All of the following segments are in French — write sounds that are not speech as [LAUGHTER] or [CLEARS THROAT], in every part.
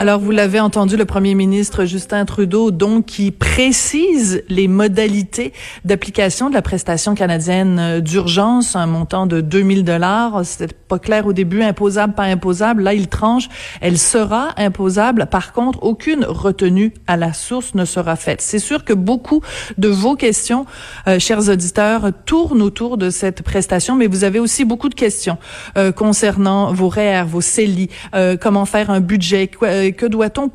Alors, vous l'avez entendu, le premier ministre Justin Trudeau, donc, qui précise les modalités d'application de la prestation canadienne d'urgence, un montant de 2000 dollars. C'était pas clair au début, imposable, pas imposable. Là, il tranche. Elle sera imposable. Par contre, aucune retenue à la source ne sera faite. C'est sûr que beaucoup de vos questions, euh, chers auditeurs, tournent autour de cette prestation, mais vous avez aussi beaucoup de questions euh, concernant vos REER, vos CELI, euh, comment faire un budget, que doit-on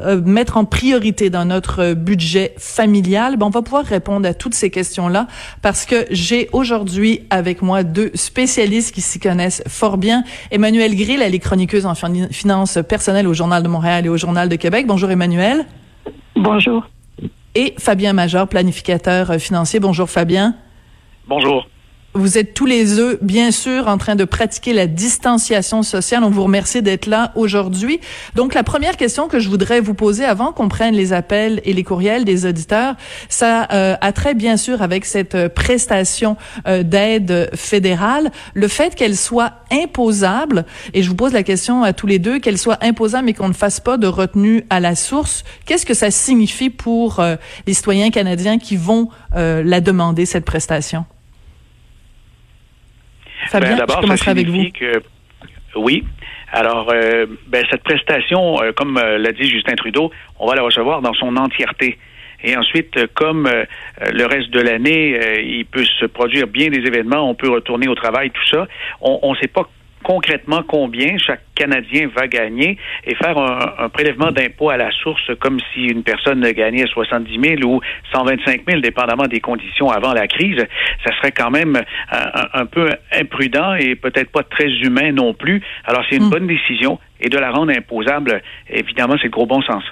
euh, mettre en priorité dans notre budget familial? Ben, on va pouvoir répondre à toutes ces questions-là parce que j'ai aujourd'hui avec moi deux spécialistes qui s'y connaissent fort bien. Emmanuel Grill, elle est chroniqueuse en finances personnelles au Journal de Montréal et au Journal de Québec. Bonjour Emmanuel. Bonjour. Et Fabien Major, planificateur financier. Bonjour Fabien. Bonjour. Vous êtes tous les deux, bien sûr, en train de pratiquer la distanciation sociale. On vous remercie d'être là aujourd'hui. Donc, la première question que je voudrais vous poser avant qu'on prenne les appels et les courriels des auditeurs, ça euh, a trait bien sûr avec cette euh, prestation euh, d'aide fédérale, le fait qu'elle soit imposable, et je vous pose la question à tous les deux, qu'elle soit imposable mais qu'on ne fasse pas de retenue à la source, qu'est-ce que ça signifie pour les citoyens canadiens qui vont la demander, cette prestation? Ben, D'abord, ça signifie que oui. Alors, euh, ben, cette prestation, euh, comme euh, l'a dit Justin Trudeau, on va la recevoir dans son entièreté. Et ensuite, comme le reste de l'année, il peut se produire bien des événements, on peut retourner au travail, tout ça. On ne sait pas concrètement combien chaque Canadien va gagner et faire un, prélèvement d'impôt à la source comme si une personne gagnait 70 000 ou 125 000, dépendamment des conditions avant la crise, ça serait quand même un, peu imprudent et peut-être pas très humain non plus. Alors c'est une hmm. bonne décision et de la rendre imposable, évidemment, c'est le gros bon sens.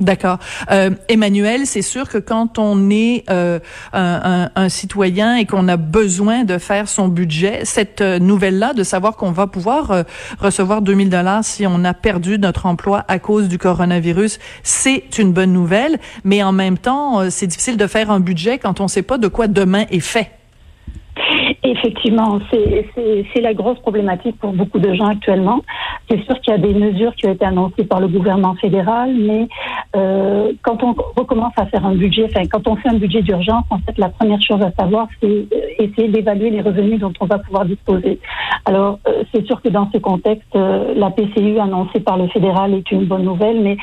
D'accord. Euh, Emmanuel, c'est sûr que quand on est euh, un, citoyen et qu'on a besoin de faire son budget, cette euh, nouvelle-là, de savoir qu'on va pouvoir euh, recevoir 2000 dollars si on a perdu notre emploi à cause du coronavirus, c'est une bonne nouvelle. Mais en même temps, c'est difficile de faire un budget quand on ne sait pas de quoi demain est fait. Effectivement, c'est la grosse problématique pour beaucoup de gens actuellement. C'est sûr qu'il y a des mesures qui ont été annoncées par le gouvernement fédéral, mais euh, quand on recommence à faire un budget, enfin quand on fait un budget d'urgence, en fait la première chose à savoir, c'est essayer d'évaluer les revenus dont on va pouvoir disposer. Alors euh, c'est sûr que dans ce contexte, euh, la PCU annoncée par le fédéral est une bonne nouvelle, mais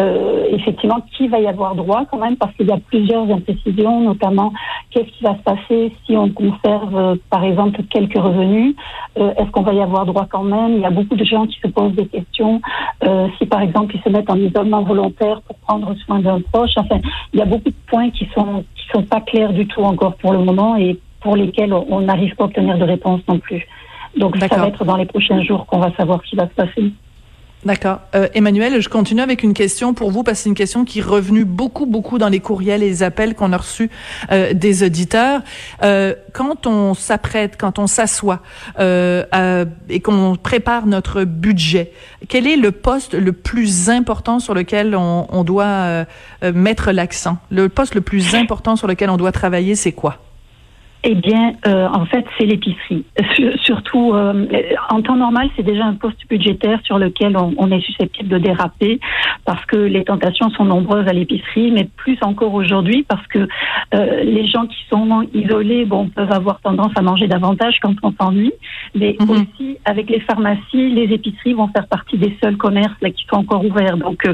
euh, effectivement, qui va y avoir droit quand même, parce qu'il y a plusieurs imprécisions, notamment qu'est-ce qui va se passer si on conserve par exemple quelques revenus? Euh, Est-ce qu'on va y avoir droit quand même? Il y a beaucoup de gens qui se posent des questions. Euh, si par exemple ils se mettent en isolement volontaire pour prendre soin d'un proche, enfin, il y a beaucoup de points qui sont qui sont pas clairs du tout encore pour le moment et pour lesquels on n'arrive pas à obtenir de réponse non plus. Donc ça va être dans les prochains jours qu'on va savoir ce qui va se passer. D'accord. Euh, Emmanuel, je continue avec une question pour vous parce que c'est une question qui est revenue beaucoup, beaucoup dans les courriels et les appels qu'on a reçus euh, des auditeurs. Euh, quand on s'apprête, quand on s'assoit euh, et qu'on prépare notre budget, quel est le poste le plus important sur lequel on, on doit euh, mettre l'accent? Le poste le plus important sur lequel on doit travailler, c'est quoi? Eh bien, euh, en fait, c'est l'épicerie. [LAUGHS] Surtout, euh, en temps normal, c'est déjà un poste budgétaire sur lequel on, est susceptible de déraper parce que les tentations sont nombreuses à l'épicerie, mais plus encore aujourd'hui parce que euh, les gens qui sont isolés, bon, peuvent avoir tendance à manger davantage quand on s'ennuie, mais mhm. aussi avec les pharmacies, les épiceries vont faire partie des seuls commerces là, qui sont encore ouverts. Donc,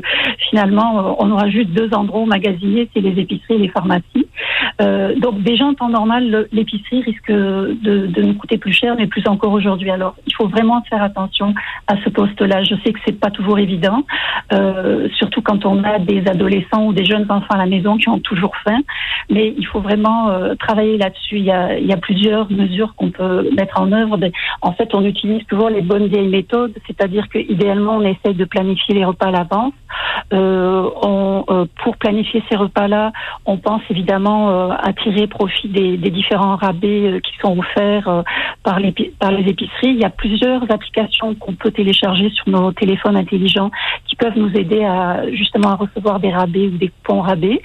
finalement, on aura juste deux endroits magasiniers, c'est les épiceries et les pharmacies. donc, déjà en temps normal, l'épicerie risque de, nous coûter plus cher, mais plus encore aujourd'hui. Alors, il faut vraiment faire attention à ce poste-là. Je sais que c'est pas toujours évident, euh, surtout quand on a des adolescents ou des jeunes enfants à la maison qui ont toujours faim. Mais il faut vraiment euh, travailler là-dessus. Il y a, plusieurs mesures qu'on peut mettre en œuvre. En fait, on utilise toujours les bonnes vieilles méthodes, c'est-à-dire que idéalement, on essaye de planifier les repas à l'avance. on, pour planifier ces repas-là, on pense évidemment à tirer profit des différents rabais qui sont offerts par les, par les épiceries. Il y a plusieurs applications qu'on peut télécharger sur nos téléphones intelligents qui peuvent nous aider à justement à recevoir des rabais ou des coupons rabais.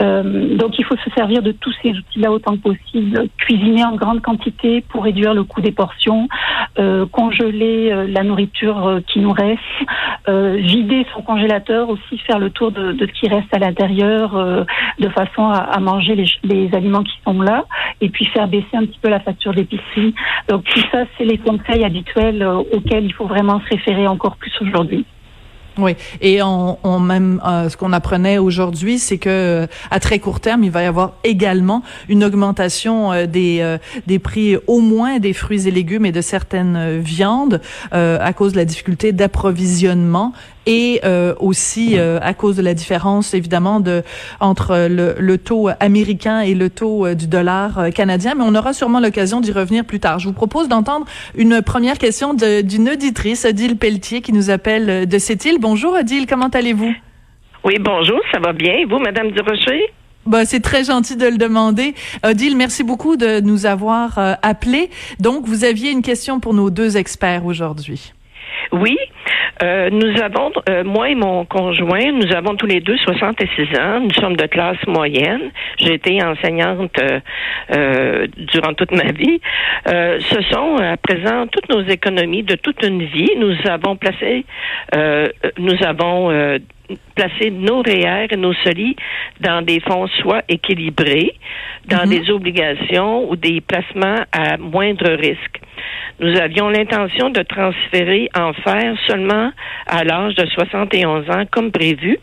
Euh, donc il faut se servir de tous ces outils-là autant que possible. Cuisiner en grande quantité pour réduire le coût des portions, euh, congeler euh, la nourriture euh, qui nous reste, euh, vider son congélateur aussi, faire le tour de, de ce qui reste à l'intérieur de façon à, à manger les, les, aliments qui sont là et puis faire baisser un petit peu la facture d'épicerie. Donc tout ça, c'est les conseils habituels auxquels il faut vraiment se référer encore plus aujourd'hui. Oui, et on, même euh, ce qu'on apprenait aujourd'hui, c'est que euh, à très court terme, il va y avoir également une augmentation euh, des des prix au moins des fruits et légumes et de certaines viandes à cause de la difficulté d'approvisionnement et euh, aussi euh, à cause de la différence évidemment de entre le, le taux américain et le taux euh, du dollar canadien. Mais on aura sûrement l'occasion d'y revenir plus tard. Je vous propose d'entendre une première question d'une auditrice, Odile Pelletier, qui nous appelle de cette île. Bonjour Odile, comment allez-vous? Oui, bonjour, ça va bien. Et vous, Madame Durocher? Bah, c'est très gentil de le demander. Odile, merci beaucoup de nous avoir euh, appelés. Donc, vous aviez une question pour nos deux experts aujourd'hui. Oui, euh, nous avons, euh, moi et mon conjoint, nous avons tous les deux 66 ans. Nous sommes de classe moyenne. J'ai été enseignante euh, durant toute ma vie. ce sont à présent toutes nos économies de toute une vie. Nous avons placé, nous avons placé nos REER et nos solis dans des fonds soit équilibrés, dans mhm. des obligations ou des placements à moindre risque. Nous avions l'intention de transférer en fer seulement à l'âge de 71 ans, comme prévu.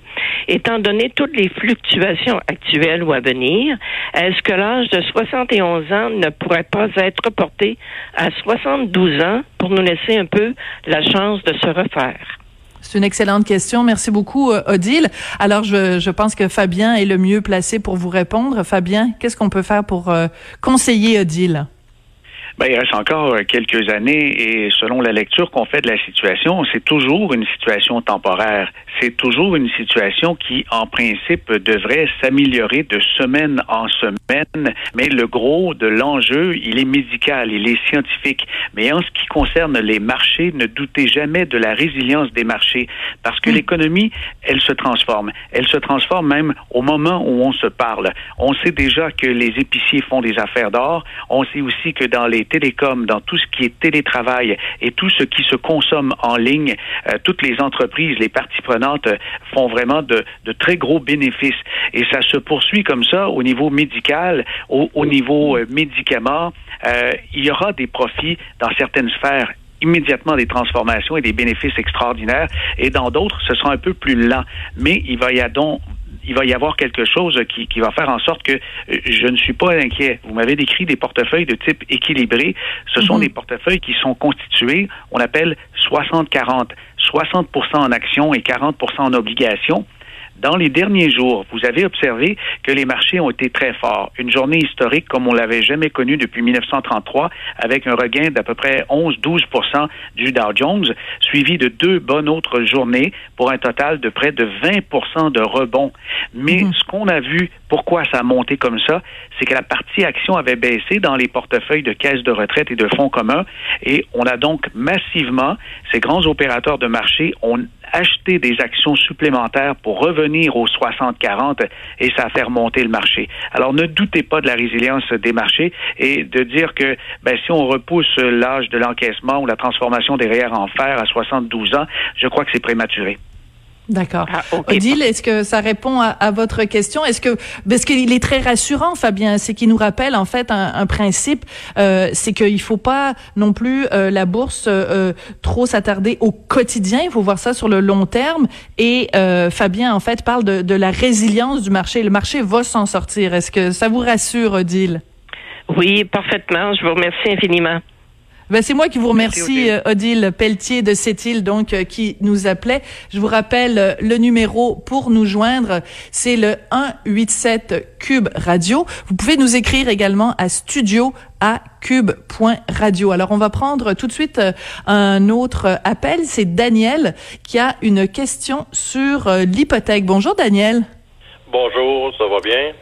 Étant donné toutes les fluctuations actuelles ou à venir, est-ce que l'âge de 71 ans ne pourrait pas être porté à 72 ans pour nous laisser un peu la chance de se refaire? C'est une excellente question. Merci beaucoup, euh, Odile. Alors, je, je, pense que Fabien est le mieux placé pour vous répondre. Fabien, qu'est-ce qu'on peut faire pour euh, conseiller Odile? Ben, il reste encore euh, quelques années et selon la lecture qu'on fait de la situation, c'est toujours une situation temporaire. C'est toujours une situation qui, en principe, devrait s'améliorer de semaine en semaine. Mais le gros de l'enjeu, il est médical, il est scientifique. Mais en ce qui concerne les marchés, ne doutez jamais de la résilience des marchés parce que l'économie, elle se transforme. Elle se transforme même au moment où on se parle. On sait déjà que les épiciers font des affaires d'or. On sait aussi que dans les télécoms, dans tout ce qui est télétravail et tout ce qui se consomme en ligne, euh, toutes les entreprises, les parties prenantes euh, font vraiment de, très gros bénéfices. Et ça se poursuit comme ça au niveau médical, au, niveau euh, médicaments. il y aura des profits dans certaines sphères immédiatement des transformations et des bénéfices extraordinaires, et dans d'autres, ce sera un peu plus lent. Mais il va y avoir donc il va y avoir quelque chose qui, qui va faire en sorte que euh, je ne suis pas inquiet. Vous m'avez décrit des portefeuilles de type équilibré. Ce sont mhm. des portefeuilles qui sont constitués, on appelle 60-40. 60% en actions et 40% en obligations. Dans les derniers jours, vous avez observé que les marchés ont été très forts. Une journée historique comme on l'avait jamais connue depuis 1933, avec un regain d'à peu près 11-12% du Dow Jones, suivi de deux bonnes autres journées pour un total de près de 20% de rebond. Mais mhm. ce qu'on a vu, pourquoi ça a monté comme ça, c'est que la partie action avait baissé dans les portefeuilles de caisses de retraite et de fonds communs, et on a donc massivement, ces grands opérateurs de marché ont acheter des actions supplémentaires pour revenir aux 60-40 et ça a fait remonter le marché. Alors ne doutez pas de la résilience des marchés et de dire que ben, si on repousse l'âge de l'encaissement ou la transformation des REER en fer à 72 ans, je crois que c'est prématuré. D'accord. Ah, Odile, est-ce que ça répond à, votre question? Est-ce que parce qu'il est très rassurant, Fabien, c'est qu'il nous rappelle en fait un, principe, euh, c'est qu'il faut pas non plus euh, la bourse euh, trop s'attarder au quotidien. Il faut voir ça sur le long terme. Et euh, Fabien en fait parle de, de la résilience du marché. Le marché va s'en sortir. Est-ce que ça vous rassure, Odile? Oui, parfaitement. Je vous remercie infiniment. Ben, c'est moi qui vous remercie, euh, Odile Pelletier de cette donc, euh, qui nous appelait. Je vous rappelle euh, le numéro pour nous joindre. C'est le 187 Cube Radio. Vous pouvez nous écrire également à studio à cube.radio. Alors, on va prendre tout de suite un autre appel. C'est Daniel qui a une question sur l'hypothèque. Bonjour, Daniel. Bonjour, ça va bien?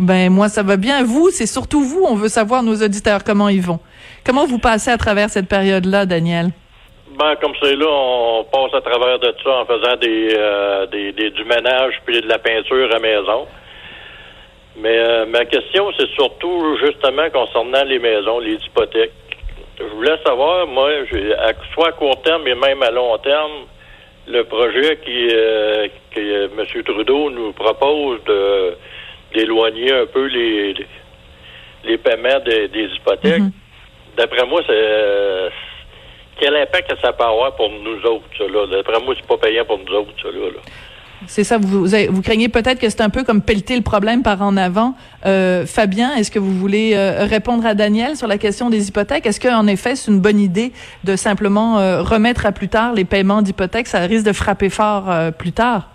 Ben, moi, ça va bien. Vous, c'est surtout vous. On veut savoir, nos auditeurs, comment ils vont. Comment vous passez à travers cette période-là, Daniel? Ben, comme c'est là, on passe à travers de ça en faisant euh, des, des, du ménage puis de la peinture à maison. Mais euh, ma question, c'est surtout justement concernant les maisons, les hypothèques. Je voulais savoir, moi, à, soit à court terme et même à long terme, le projet qui euh, que M. Trudeau nous propose de d'éloigner un peu les les paiements des, hypothèques. Mm-hmm. D'après moi, c'est quel impact ça peut avoir pour nous autres, ça, là? D'après moi, c'est pas payant pour nous autres, ça, là. C'est ça, vous, vous, craignez peut-être que c'est un peu comme pelleter le problème par en avant. Euh, Fabien, est-ce que vous voulez euh, répondre à Daniel sur la question des hypothèques? Est-ce qu'en effet, c'est une bonne idée de simplement euh, remettre à plus tard les paiements d'hypothèques? Ça risque de frapper fort plus tard.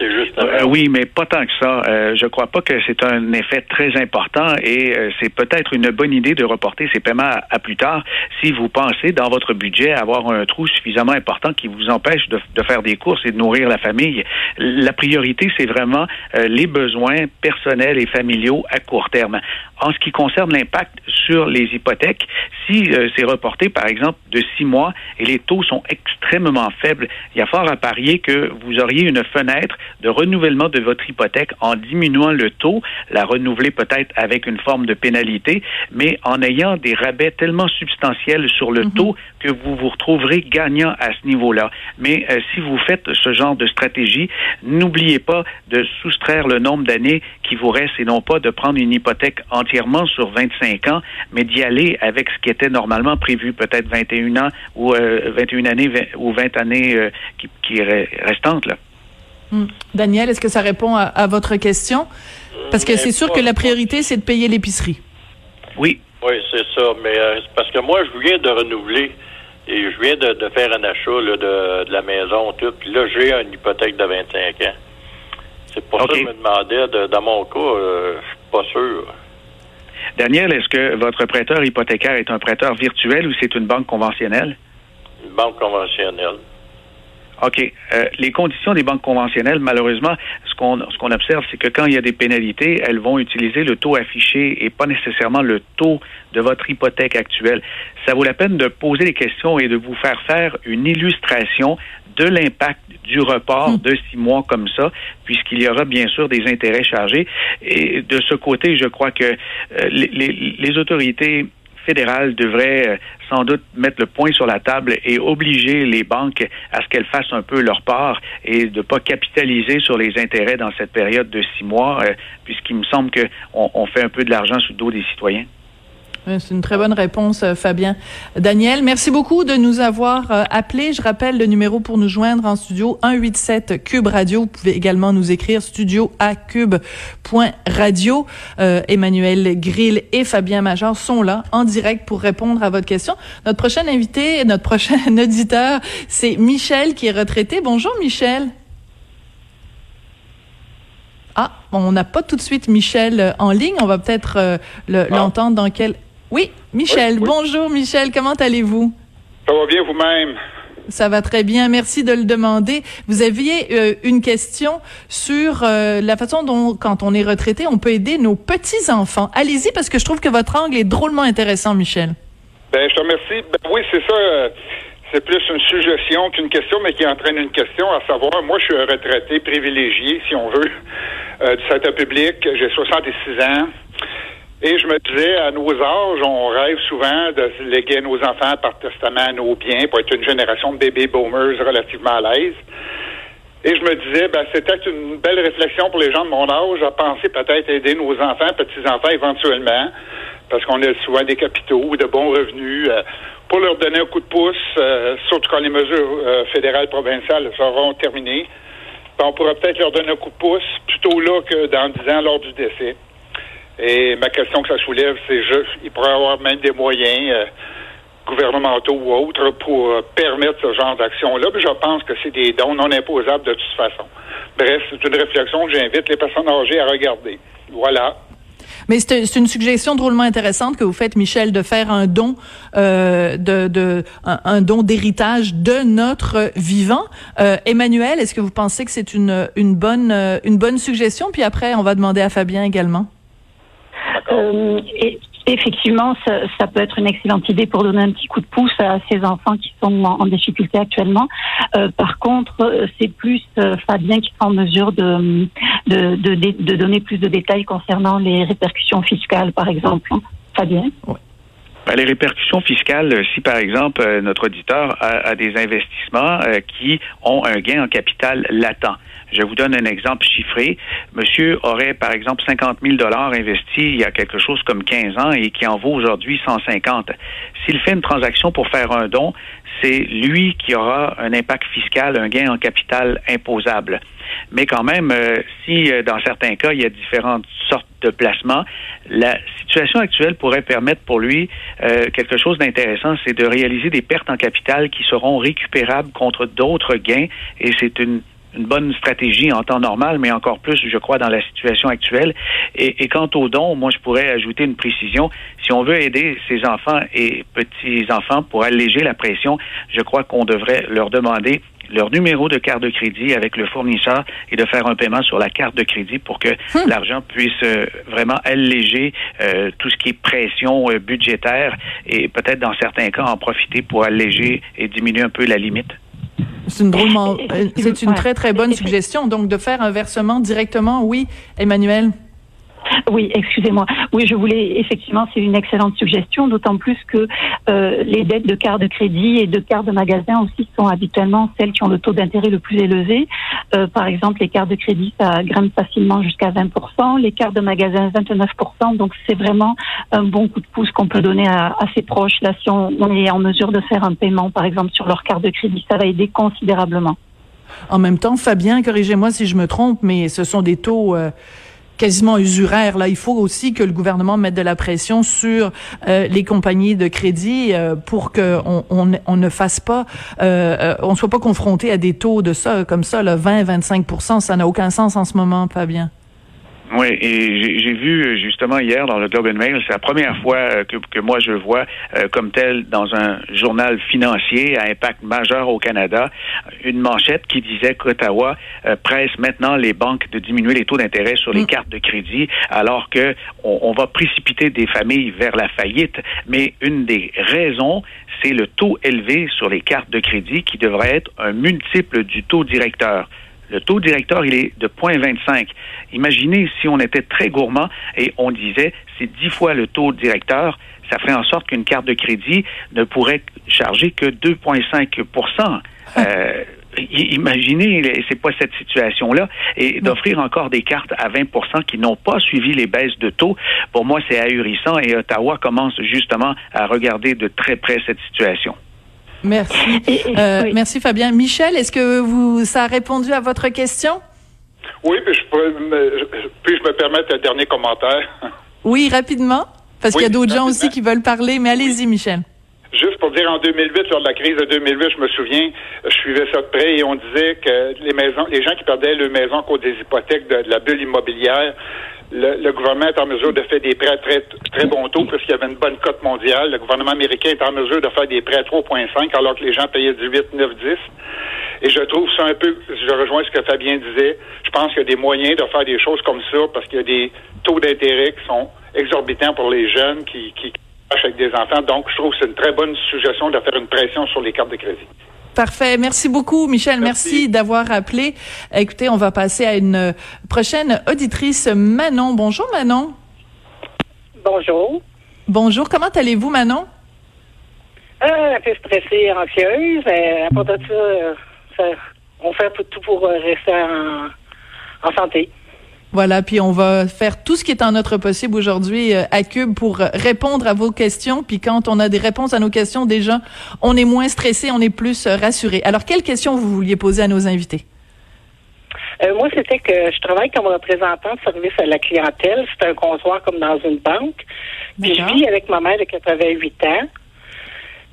Euh, oui, mais pas tant que ça. Euh, je crois pas que c'est un effet très important et euh, c'est peut-être une bonne idée de reporter ces paiements à, plus tard si vous pensez dans votre budget avoir un trou suffisamment important qui vous empêche de, de faire des courses et de nourrir la famille. La priorité, c'est vraiment euh, les besoins personnels et familiaux à court terme. En ce qui concerne l'impact sur les hypothèques, si c'est reporté, par exemple, de six mois et les taux sont extrêmement faibles, il y a fort à parier que vous auriez une fenêtre de renouvellement de votre hypothèque en diminuant le taux, la renouveler peut-être avec une forme de pénalité, mais en ayant des rabais tellement substantiels sur le mhm. taux que vous vous retrouverez gagnant à ce niveau-là. Mais euh, si vous faites ce genre de stratégie, n'oubliez pas de soustraire le nombre d'années qui vous reste et non pas de prendre une hypothèque entièrement sur 25 ans, mais d'y aller avec ce qui était normalement prévu, peut-être 21 ans ou 21 euh, années ou 20 années euh, qui, qui restantes. Là. Hmm. Daniel, est-ce que ça répond à, votre question? Parce que c'est sûr que la priorité, c'est de payer l'épicerie. Oui. Oui, c'est ça. Mais euh, parce que moi, je viens de renouveler et je viens de, faire un achat de, la maison, tout. Puis là, j'ai une hypothèque de 25 ans. C'est pour ça que je me demandais, dans mon cas, euh, je suis pas sûr. Daniel, est-ce que votre prêteur hypothécaire est un prêteur virtuel ou c'est une banque conventionnelle? Une banque conventionnelle. OK. Euh, les conditions des banques conventionnelles, malheureusement, ce qu'on ce qu'on observe, c'est que quand il y a des pénalités, elles vont utiliser le taux affiché et pas nécessairement le taux de votre hypothèque actuelle. Ça vaut la peine de poser des questions et de vous faire faire une illustration de l'impact du report hmm. de six mois comme ça, puisqu'il y aura bien sûr des intérêts chargés. Et de ce côté, je crois que euh, les, les autorités fédérale devrait euh, sans doute mettre le point sur la table et obliger les banques à ce qu'elles fassent un peu leur part et de ne pas capitaliser sur les intérêts dans cette période de six mois, euh, puisqu'il me semble qu'on on fait un peu de l'argent sous le dos des citoyens. C'est une très bonne réponse, euh, Fabien. Daniel, merci beaucoup de nous avoir euh, appelés. Je rappelle le numéro pour nous joindre en studio 187 Cube Radio. Vous pouvez également nous écrire studio à cube.radio. Euh, Emmanuel Grill et Fabien Major sont là en direct pour répondre à votre question. Notre prochain invité, notre prochain [LAUGHS] auditeur, c'est Michel qui est retraité. Bonjour Michel. Ah, on n'a pas tout de suite Michel en ligne. On va peut-être ah. l'entendre dans quel oui, Michel. Bonjour, Michel. Comment allez-vous? Ça va bien vous-même? Ça va très bien. Merci de le demander. Vous aviez euh, une question sur euh, la façon dont, quand on est retraité, on peut aider nos petits-enfants. Allez-y, parce que je trouve que votre angle est drôlement intéressant, Michel. Ben, je te remercie. Ben, oui, c'est ça. Euh, c'est plus une suggestion qu'une question, mais qui entraîne une question, à savoir, moi, je suis un retraité privilégié, si on veut, du secteur public. J'ai 66 ans. Et je me disais, à nos âges, on rêve souvent de léguer nos enfants par testament nos biens pour être une génération de bébés boomers relativement à l'aise. Et je me disais, ben, c'était une belle réflexion pour les gens de mon âge à penser peut-être aider nos enfants, petits-enfants éventuellement, parce qu'on a souvent des capitaux ou de bons revenus, euh, pour leur donner un coup de pouce, euh, surtout quand les mesures euh, fédérales, provinciales seront terminées. Ben, on pourrait peut-être leur donner un coup de pouce plutôt là que dans dix ans lors du décès. Et ma question que ça soulève, c'est juste, il pourrait avoir même des moyens, euh, gouvernementaux ou autres pour euh, permettre ce genre d'action-là. je pense que c'est des dons non imposables de toute façon. Bref, c'est une réflexion que j'invite les personnes âgées à regarder. Voilà. Mais c'est une suggestion drôlement intéressante que vous faites, Michel, de faire un don euh, de, de un, don d'héritage de notre vivant. Euh, Emmanuel, est-ce que vous pensez que c'est une une bonne une bonne suggestion? Puis après, on va demander à Fabien également. Euh, effectivement, ça, ça, peut être une excellente idée pour donner un petit coup de pouce à ces enfants qui sont en, difficulté actuellement. Euh, par contre, c'est plus euh, Fabien qui est en mesure de de, de, de, donner plus de détails concernant les répercussions fiscales, par exemple. Fabien? Ben, les répercussions fiscales, si par exemple notre auditeur a des investissements qui ont un gain en capital latent, je vous donne un exemple chiffré. Monsieur aurait, par exemple, 50 000 dollars investis il y a quelque chose comme 15 ans et qui en vaut aujourd'hui 150. S'il fait une transaction pour faire un don, c'est lui qui aura un impact fiscal, un gain en capital imposable. Mais quand même, euh, si euh, dans certains cas, il y a différentes sortes de placements, la situation actuelle pourrait permettre pour lui euh, quelque chose d'intéressant, c'est de réaliser des pertes en capital qui seront récupérables contre d'autres gains et c'est une une bonne stratégie en temps normal, mais encore plus, je crois, dans la situation actuelle. Et, quant aux dons, moi, je pourrais ajouter une précision. Si on veut aider ces enfants et petits-enfants pour alléger la pression, je crois qu'on devrait leur demander leur numéro de carte de crédit avec le fournisseur et de faire un paiement sur la carte de crédit pour que hmm. l'argent puisse euh, vraiment alléger euh, tout ce qui est pression euh, budgétaire et peut-être dans certains cas en profiter pour alléger et diminuer un peu la limite. C'est une drôlement, euh, c'est une très très bonne suggestion. Donc de faire un versement directement, oui, Emmanuel. Oui, excusez-moi. Oui, je voulais effectivement, c'est une excellente suggestion, d'autant plus que euh, les dettes de cartes de crédit et de cartes de magasin aussi sont habituellement celles qui ont le taux d'intérêt le plus élevé. Euh, par exemple, les cartes de crédit, ça grimpe facilement jusqu'à 20%, les cartes de magasin 29%. Donc c'est vraiment un bon coup de pouce qu'on peut donner à, ses proches. Là, si on, on est en mesure de faire un paiement, par exemple, sur leur carte de crédit, ça va aider considérablement. En même temps, Fabien, corrigez-moi si je me trompe, mais ce sont des taux euh, quasiment usuraire. Là, il faut aussi que le gouvernement mette de la pression sur euh, les compagnies de crédit euh, pour que on, ne fasse pas, euh, euh on soit pas confronté à des taux de ça comme ça, là, 20-25% Ça n'a aucun sens en ce moment, Fabien. Oui, et j'ai vu justement hier dans le Globe and Mail, c'est la première fois euh, que, que moi je vois euh, comme tel dans un journal financier à impact majeur au Canada, une manchette qui disait qu'Ottawa euh, presse maintenant les banques de diminuer les taux d'intérêt sur les mm. cartes de crédit, alors que on, on, va précipiter des familles vers la faillite. Mais une des raisons, c'est le taux élevé sur les cartes de crédit qui devrait être un multiple du taux directeur. Le taux directeur, il est de 0,25. Imaginez si on était très gourmand et on disait c'est 10 fois le taux directeur, ça ferait en sorte qu'une carte de crédit ne pourrait charger que 2,5% [LAUGHS] euh, Imaginez, c'est pas cette situation-là, et d'offrir encore des cartes à 20% qui n'ont pas suivi les baisses de taux. Pour moi, c'est ahurissant et Ottawa commence justement à regarder de très près cette situation. Merci. Euh, merci Fabien. Michel, est-ce que vous ça a répondu à votre question? Oui, puis je, me, puis je me permettre un dernier commentaire? Oui, rapidement, parce qu'il y a d'autres gens aussi qui veulent parler, mais allez-y, Michel. Juste pour dire, en 2008, lors de la crise de 2008, je me souviens, je suivais ça de près et on disait que les maisons, les gens qui perdaient leur maison à cause des hypothèques de, la bulle immobilière, le, gouvernement est en mesure de faire des prêts à très, très bon taux parce qu'il y avait une bonne cote mondiale. Le gouvernement américain est en mesure de faire des prêts à 3,5 alors que les gens payaient du 8, 9, 10. Et je trouve ça un peu, je rejoins ce que Fabien disait, je pense qu'il y a des moyens de faire des choses comme ça parce qu'il y a des taux d'intérêt qui sont exorbitants pour les jeunes qui, qui avec des enfants. Donc, je trouve que c'est une très bonne suggestion de faire une pression sur les cartes de crédit. Parfait. Merci beaucoup, Michel. Merci, d'avoir appelé. Écoutez, on va passer à une prochaine auditrice, Manon. Bonjour, Manon. Bonjour. Bonjour. Comment allez-vous, Manon? Euh, un peu stressée, anxieuse. Mais à part de ça, on fait tout pour rester en santé. Voilà, puis on va faire tout ce qui est en notre possible aujourd'hui euh, à Cube pour répondre à vos questions. Puis quand on a des réponses à nos questions, déjà, on est moins stressé, on est plus euh, rassuré. Alors, quelles questions vous vouliez poser à nos invités? Euh, moi, c'était que je travaille comme représentant de service à la clientèle. C'est un comptoir comme dans une banque. Puis je vis avec ma mère de 88 ans.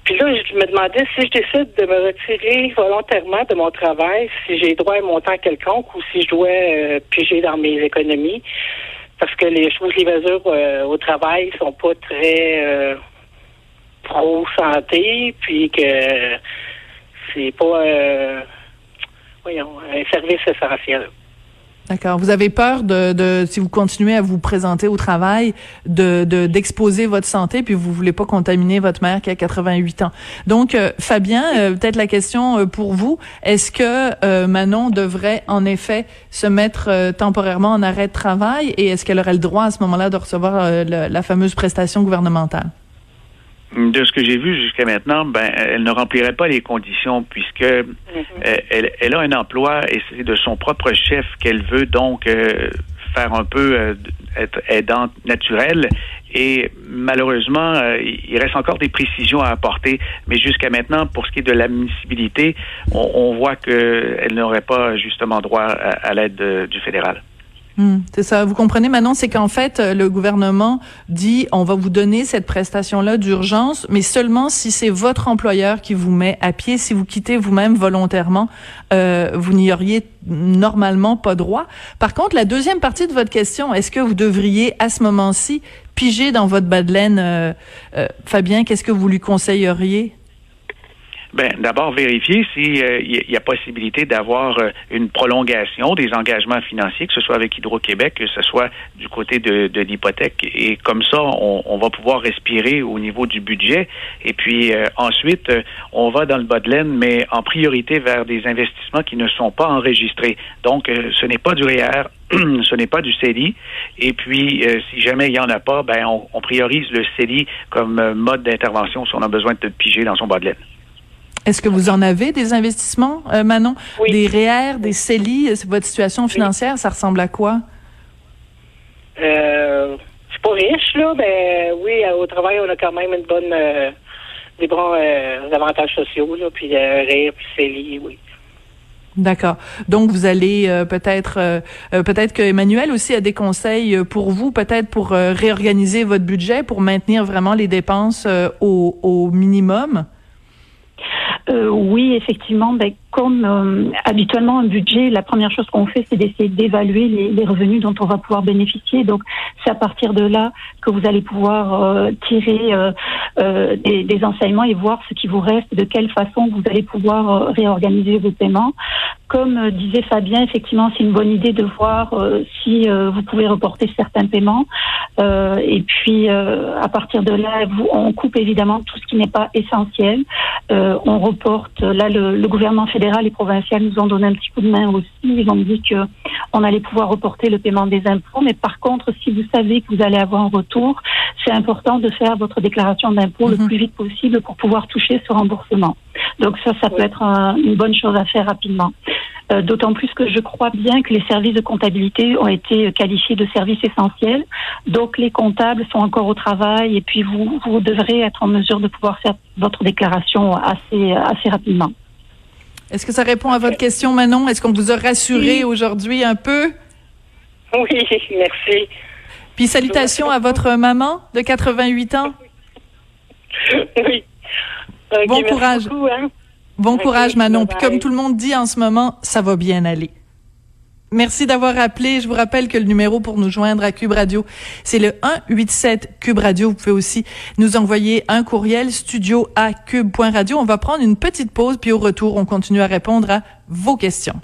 Puis là, je me demandais si je décide de me retirer volontairement de mon travail, si j'ai droit à un montant quelconque ou si je dois euh, piger dans mes économies. Parce que les choses, les mesures euh, au travail sont pas très euh, pro-santé, puis que c'est pas voyons, un service essentiel. D'accord. Vous avez peur de, si vous continuez à vous présenter au travail, de d'exposer votre santé, puis vous voulez pas contaminer votre mère qui a 88 ans. Donc, euh, Fabien, euh, peut-être la question euh, pour vous est-ce que Manon devrait en effet se mettre temporairement en arrêt de travail, et est-ce qu'elle aurait le droit à ce moment-là de recevoir la fameuse prestation gouvernementale? De ce que j'ai vu jusqu'à maintenant, ben, elle ne remplirait pas les conditions puisque mhm. euh, elle, elle, a un emploi et c'est de son propre chef qu'elle veut donc euh, faire un peu euh, être aidante naturelle. Et malheureusement, il reste encore des précisions à apporter. Mais jusqu'à maintenant, pour ce qui est de l'admissibilité, on, on voit qu'elle n'aurait pas justement droit à, à l'aide du fédéral. Hmm, c'est ça. Vous comprenez maintenant, c'est qu'en fait, euh, le gouvernement dit on va vous donner cette prestation-là d'urgence, mais seulement si c'est votre employeur qui vous met à pied. Si vous quittez vous-même volontairement, euh, vous n'y auriez normalement pas droit. Par contre, la deuxième partie de votre question, est-ce que vous devriez à ce moment-ci piger dans votre bas de laine, euh, Fabien? Qu'est-ce que vous lui conseilleriez? Ben, d'abord vérifier s'il euh, y, a possibilité d'avoir euh, une prolongation des engagements financiers, que ce soit avec Hydro-Québec, que ce soit du côté de, de l'hypothèque. Et comme ça, on, on, va pouvoir respirer au niveau du budget. Et puis euh, ensuite, on va dans le bas mais en priorité vers des investissements qui ne sont pas enregistrés. Donc, ce n'est pas du REER, [CLEARS THROAT] ce n'est pas du CELI. Et puis, si jamais il n'y en a pas, ben, on, on priorise le CELI comme mode d'intervention si on a besoin de piger dans son bas. Est-ce que vous en avez des investissements, euh, Manon? Des REER, des CELI? Votre situation financière, ça ressemble à quoi? Euh, je suis pas riche, là, mais oui, au travail, on a quand même une bonne, euh, des bons euh, avantages sociaux, là, puis REER, puis CELI, oui. D'accord. Donc vous allez peut-être peut-être que Emmanuel aussi a des conseils pour vous, peut-être pour réorganiser votre budget pour maintenir vraiment les dépenses au, au minimum? Euh, oui, effectivement, ben, comme euh, habituellement un budget, la première chose qu'on fait, c'est d'essayer d'évaluer les, revenus dont on va pouvoir bénéficier. Donc, c'est à partir de là que vous allez pouvoir euh, tirer euh, des, enseignements et voir ce qui vous reste, de quelle façon vous allez pouvoir réorganiser vos paiements. Comme disait Fabien, effectivement, c'est une bonne idée de voir si vous pouvez reporter certains paiements. et puis, à partir de là, on coupe évidemment tout ce qui n'est pas essentiel. on reporte, là, le, le gouvernement fait fédéral et provincial nous ont donné un petit coup de main aussi. Ils ont dit que on allait pouvoir reporter le paiement des impôts. Mais par contre, si vous savez que vous allez avoir un retour, c'est important de faire votre déclaration d'impôt le mhm. plus vite possible pour pouvoir toucher ce remboursement. Donc ça, ça peut être une bonne chose à faire rapidement. Euh, d'autant plus que je crois bien que les services de comptabilité ont été qualifiés de services essentiels. Donc les comptables sont encore au travail et puis vous, vous devrez être en mesure de pouvoir faire votre déclaration assez, assez rapidement. Est-ce que ça répond à votre question, Manon? Est-ce qu'on vous a rassuré aujourd'hui un peu? Oui, [LAUGHS] merci. Puis salutations à votre maman de 88 ans. [LAUGHS] Oui. bon courage. Hein. Bon courage, Manon. Puis comme tout le monde dit en ce moment, ça va bien aller. Merci d'avoir appelé. Je vous rappelle que le numéro pour nous joindre à Cube Radio, c'est le 187 Cube Radio. Vous pouvez aussi nous envoyer un courriel studio à. On va prendre une petite pause puis au retour, on continue à répondre à vos questions.